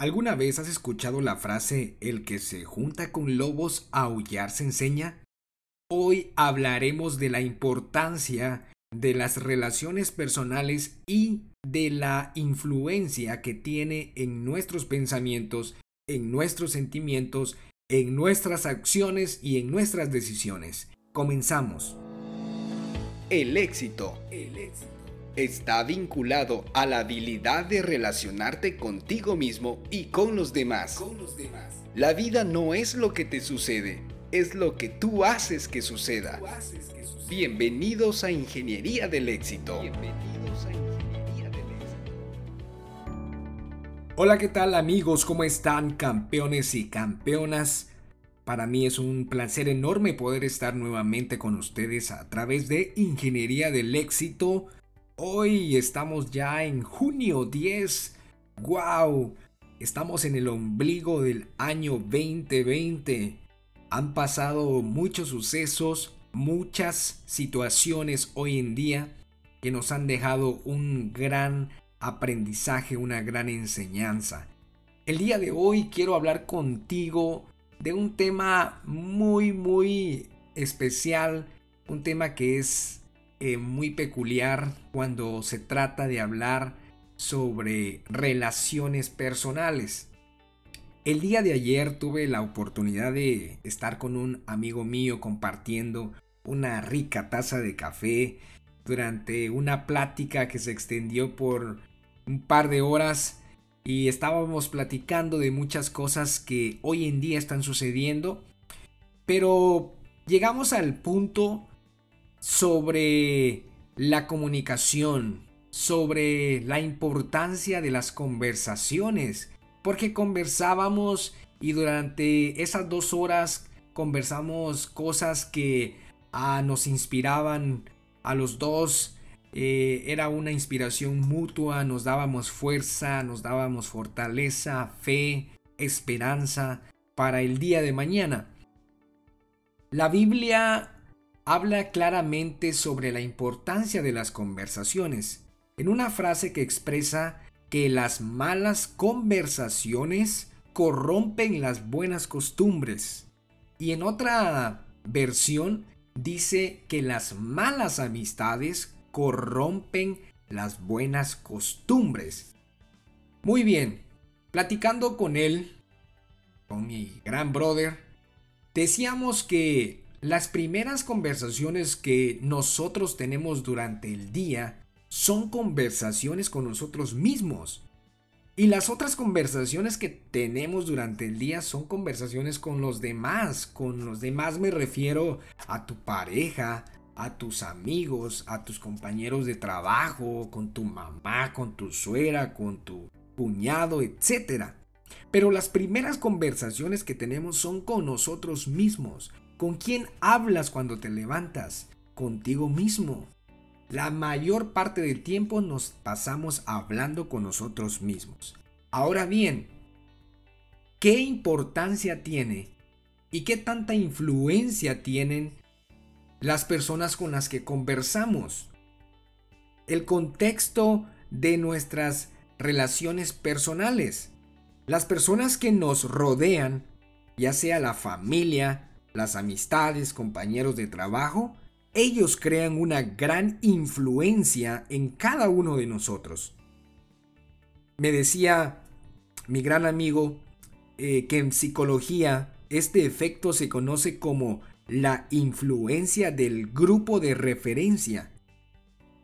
¿Alguna vez has escuchado la frase el que se junta con lobos a aullar se enseña? Hoy hablaremos de la importancia de las relaciones personales y de la influencia que tiene en nuestros pensamientos, en nuestros sentimientos, en nuestras acciones y en nuestras decisiones. Comenzamos. El éxito. El éxito está vinculado a la habilidad de relacionarte contigo mismo y con los demás. La vida no es lo que te sucede, es lo que tú haces que suceda. Bienvenidos a Ingeniería del Éxito. Hola, ¿qué tal amigos? ¿Cómo están campeones y campeonas? Para mí es un placer enorme poder estar nuevamente con ustedes a través de Ingeniería del Éxito Hoy estamos ya en junio 10. ¡Wow! Estamos en el ombligo del año 2020. Han pasado muchos sucesos, muchas situaciones hoy en día que nos han dejado un gran aprendizaje, una gran enseñanza. El día de hoy quiero hablar contigo de un tema muy, muy especial, un tema que es eh, muy peculiar cuando se trata de hablar sobre relaciones personales. El día de ayer tuve la oportunidad de estar con un amigo mío compartiendo una rica taza de café durante una plática que se extendió por un par de horas y estábamos platicando de muchas cosas que hoy en día están sucediendo, pero llegamos al punto sobre la comunicación, sobre la importancia de las conversaciones, porque conversábamos y durante esas dos horas conversamos cosas que ah, nos inspiraban a los dos. Eh, era una inspiración mutua, nos dábamos fuerza, nos dábamos fortaleza, fe, esperanza para el día de mañana. La Biblia habla claramente sobre la importancia de las conversaciones, en una frase que expresa que las malas conversaciones corrompen las buenas costumbres. Y en otra versión dice que las malas amistades corrompen las buenas costumbres. Muy bien, platicando con él, con mi gran brother, decíamos que las primeras conversaciones que nosotros tenemos durante el día son conversaciones con nosotros mismos. Y las otras conversaciones que tenemos durante el día son conversaciones con los demás. Con los demás me refiero a tu pareja, a tus amigos, a tus compañeros de trabajo, con tu mamá, con tu suegra, con tu cuñado, etc. Pero las primeras conversaciones que tenemos son con nosotros mismos. ¿Con quién hablas cuando te levantas? Contigo mismo. La mayor parte del tiempo nos pasamos hablando con nosotros mismos. Ahora bien, ¿qué importancia tiene y qué tanta influencia tienen las personas con las que conversamos? El contexto de nuestras relaciones personales. Las personas que nos rodean, ya sea la familia, las amistades, compañeros de trabajo, ellos crean una gran influencia en cada uno de nosotros. Me decía mi gran amigo eh, que en psicología este efecto se conoce como la influencia del grupo de referencia.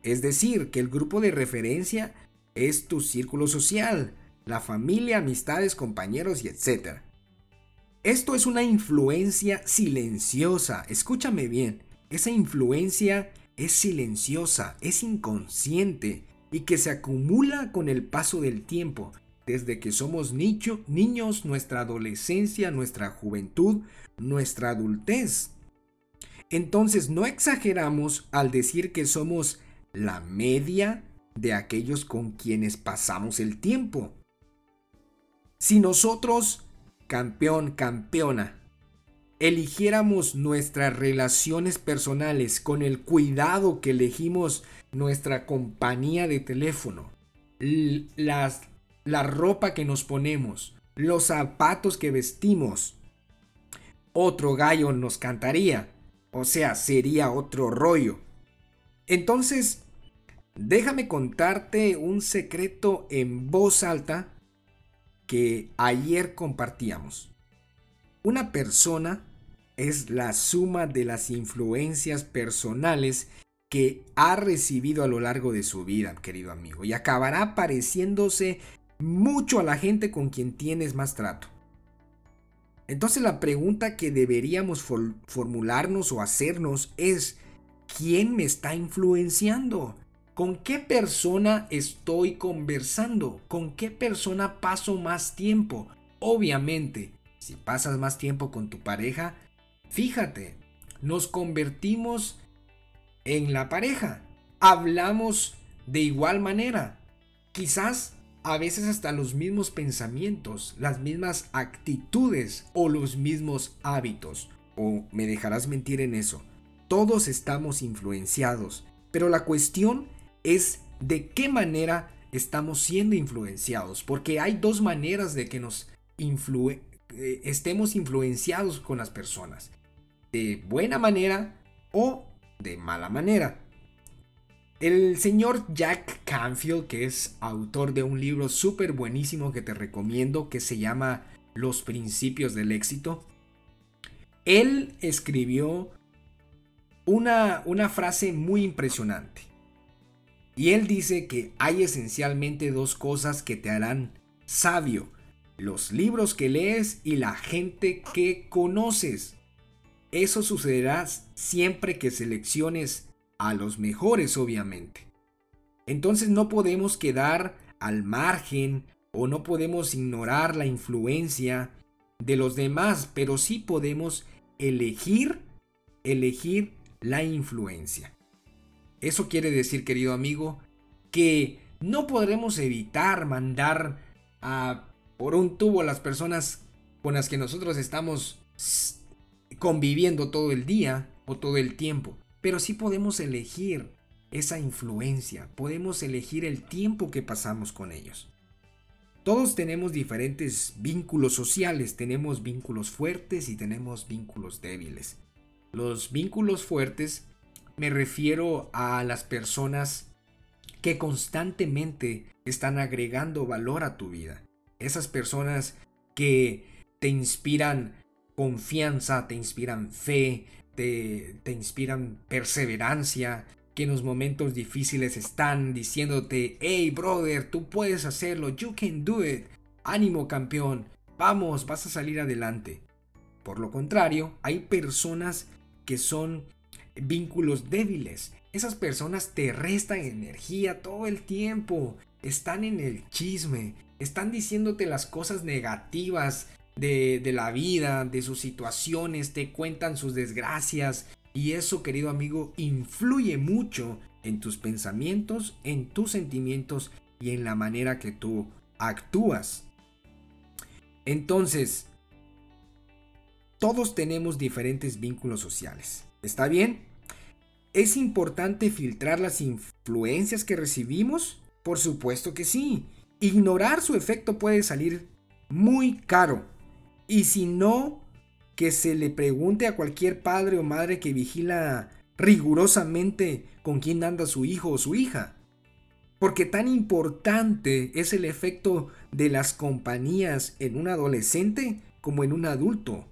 Es decir, que el grupo de referencia es tu círculo social, la familia, amistades, compañeros y etc. Esto es una influencia silenciosa. Escúchame bien. Esa influencia es silenciosa, es inconsciente y que se acumula con el paso del tiempo. Desde que somos niños, nuestra adolescencia, nuestra juventud, nuestra adultez. Entonces no exageramos al decir que somos la media de aquellos con quienes pasamos el tiempo. Si nosotros campeón, campeona, eligiéramos nuestras relaciones personales con el cuidado que elegimos nuestra compañía de teléfono, las la ropa que nos ponemos, los zapatos que vestimos. Otro gallo nos cantaría, o sea, sería otro rollo. Entonces, déjame contarte un secreto en voz alta que ayer compartíamos. Una persona es la suma de las influencias personales que ha recibido a lo largo de su vida, querido amigo, y acabará pareciéndose mucho a la gente con quien tienes más trato. Entonces la pregunta que deberíamos formularnos o hacernos es, ¿quién me está influenciando? ¿Con qué persona estoy conversando? ¿Con qué persona paso más tiempo? Obviamente, si pasas más tiempo con tu pareja, fíjate, nos convertimos en la pareja. Hablamos de igual manera. Quizás a veces hasta los mismos pensamientos, las mismas actitudes o los mismos hábitos. O me dejarás mentir en eso. Todos estamos influenciados, pero la cuestión es de qué manera estamos siendo influenciados, porque hay dos maneras de que nos eh, estemos influenciados con las personas. De buena manera o de mala manera. El señor Jack Canfield, que es autor de un libro súper buenísimo que te recomiendo, que se llama Los Principios del Éxito, él escribió una, una frase muy impresionante. Y él dice que hay esencialmente dos cosas que te harán sabio los libros que lees y la gente que conoces. Eso sucederá siempre que selecciones a los mejores, obviamente. Entonces no podemos quedar al margen o no podemos ignorar la influencia de los demás, pero sí podemos elegir, elegir la influencia. Eso quiere decir, querido amigo, que no podremos evitar mandar a por un tubo las personas con las que nosotros estamos conviviendo todo el día o todo el tiempo. Pero sí podemos elegir esa influencia, podemos elegir el tiempo que pasamos con ellos. Todos tenemos diferentes vínculos sociales, tenemos vínculos fuertes y tenemos vínculos débiles. Los vínculos fuertes me refiero a las personas que constantemente están agregando valor a tu vida. Esas personas que te inspiran confianza, te inspiran fe, te, te inspiran perseverancia, que en los momentos difíciles están diciéndote, hey brother, tú puedes hacerlo, you can do it, ánimo campeón, vamos, vas a salir adelante. Por lo contrario, hay personas que son vínculos débiles. Esas personas te restan energía todo el tiempo, están en el chisme, están diciéndote las cosas negativas de, la vida, de sus situaciones, te cuentan sus desgracias. Y eso, querido amigo, influye mucho en tus pensamientos, en tus sentimientos y en la manera que tú actúas. Entonces, todos tenemos diferentes vínculos sociales. ¿Está bien? ¿Es importante filtrar las influencias que recibimos? Por supuesto que sí. Ignorar su efecto puede salir muy caro. Y si no, que se le pregunte a cualquier padre o madre que vigila rigurosamente con quién anda su hijo o su hija. Porque tan importante es el efecto de las compañías en un adolescente como en un adulto.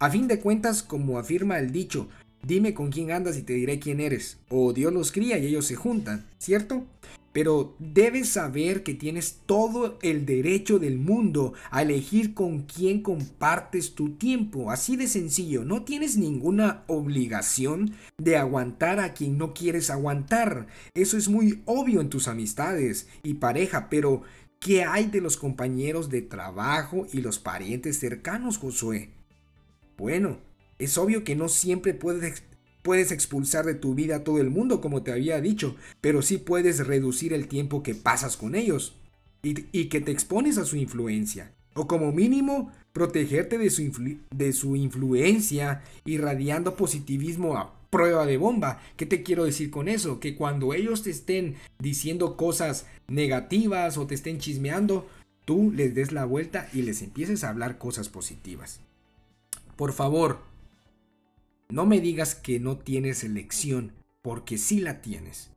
A fin de cuentas, como afirma el dicho, dime con quién andas y te diré quién eres. O Dios los cría y ellos se juntan, ¿cierto? Pero debes saber que tienes todo el derecho del mundo a elegir con quién compartes tu tiempo. Así de sencillo. No tienes ninguna obligación de aguantar a quien no quieres aguantar. Eso es muy obvio en tus amistades y pareja. Pero, ¿qué hay de los compañeros de trabajo y los parientes cercanos, Josué? Bueno, es obvio que no siempre puedes puedes expulsar de tu vida a todo el mundo, como te había dicho, pero sí puedes reducir el tiempo que pasas con ellos y, que te expones a su influencia. O como mínimo, protegerte de su, de su influencia, irradiando positivismo prueba de bomba. ¿Qué te quiero decir con eso? Que cuando ellos te estén diciendo cosas negativas o te estén chismeando, tú les des la vuelta y les empieces a hablar cosas positivas. Por favor, no me digas que no tienes elección, porque sí la tienes.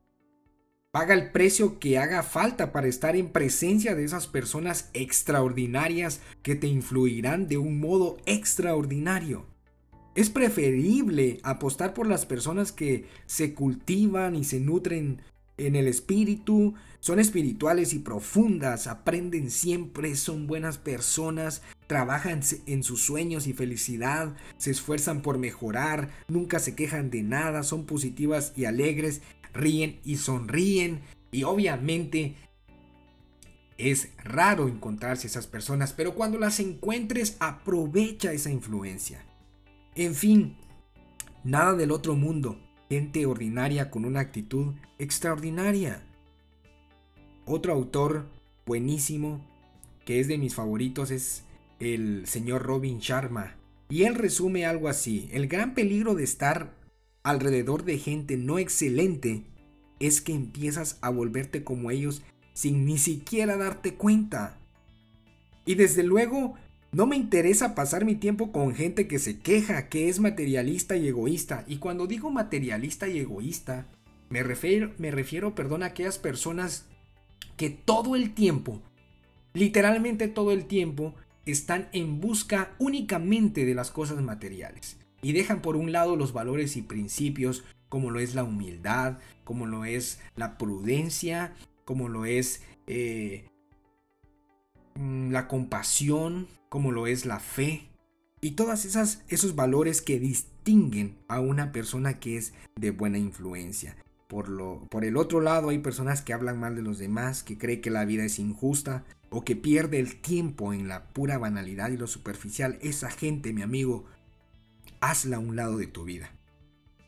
Paga el precio que haga falta para estar en presencia de esas personas extraordinarias que te influirán de un modo extraordinario. Es preferible apostar por las personas que se cultivan y se nutren en el espíritu, son espirituales y profundas, aprenden siempre, son buenas personas, trabajan en sus sueños y felicidad, se esfuerzan por mejorar, nunca se quejan de nada, son positivas y alegres, ríen y sonríen y obviamente es raro encontrarse esas personas, pero cuando las encuentres aprovecha esa influencia. En fin, nada del otro mundo, gente ordinaria con una actitud extraordinaria. Otro autor buenísimo, que es de mis favoritos, es el señor Robin Sharma. Y él resume algo así, el gran peligro de estar alrededor de gente no excelente es que empiezas a volverte como ellos sin ni siquiera darte cuenta. Y desde luego, no me interesa pasar mi tiempo con gente que se queja, que es materialista y egoísta. Y cuando digo materialista y egoísta, me refiero, me refiero perdón, a aquellas personas que todo el tiempo, literalmente todo el tiempo, están en busca únicamente de las cosas materiales. Y dejan por un lado los valores y principios, como lo es la humildad, como lo es la prudencia, como lo es eh, mm, la compasión, como lo es la fe y todas esas esos valores que distinguen a una persona que es de buena influencia. Por, lo, por el otro lado hay personas que hablan mal de los demás, que creen que la vida es injusta o que pierde el tiempo en la pura banalidad y lo superficial. Esa gente, mi amigo, hazla a un lado de tu vida.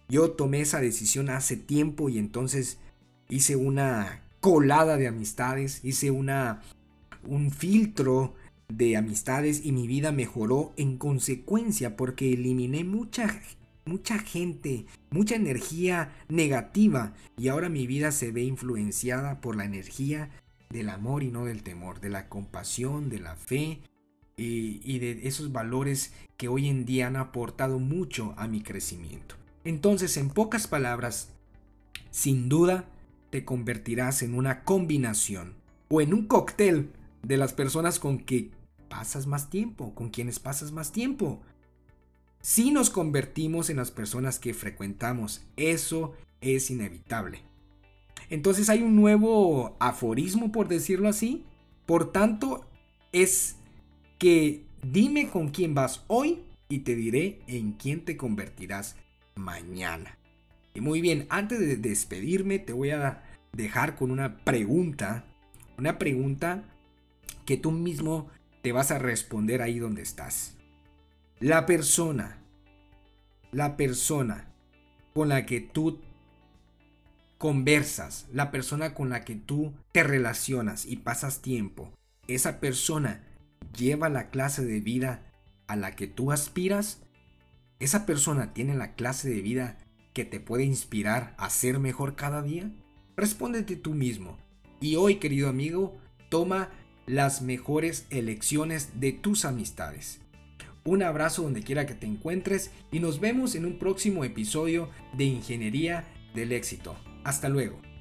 Yo tomé esa decisión hace tiempo y entonces hice una colada de amistades, hice una un filtro de amistades y mi vida mejoró en consecuencia porque eliminé mucha mucha gente, mucha energía negativa y ahora mi vida se ve influenciada por la energía del amor y no del temor, de la compasión, de la fe y, y de esos valores que hoy en día han aportado mucho a mi crecimiento. Entonces, en pocas palabras, sin duda te convertirás en una combinación o en un cóctel de las personas con que pasas más tiempo, con quienes pasas más tiempo. Si nos convertimos en las personas que frecuentamos, eso es inevitable. Entonces hay un nuevo aforismo, por decirlo así. Por tanto, es que dime con quién vas hoy y te diré en quién te convertirás mañana. Y muy bien, antes de despedirme te voy a dejar con una pregunta. Una pregunta que tú mismo te vas a responder ahí donde estás. La persona, la persona con la que tú conversas, la persona con la que tú te relacionas y pasas tiempo, esa persona lleva la clase de vida a la que tú aspiras, esa persona tiene la clase de vida que te puede inspirar a ser mejor cada día. Respóndete tú mismo. Y hoy, querido amigo, toma las mejores elecciones de tus amistades. Un abrazo donde quiera que te encuentres y nos vemos en un próximo episodio de Ingeniería del Éxito. Hasta luego.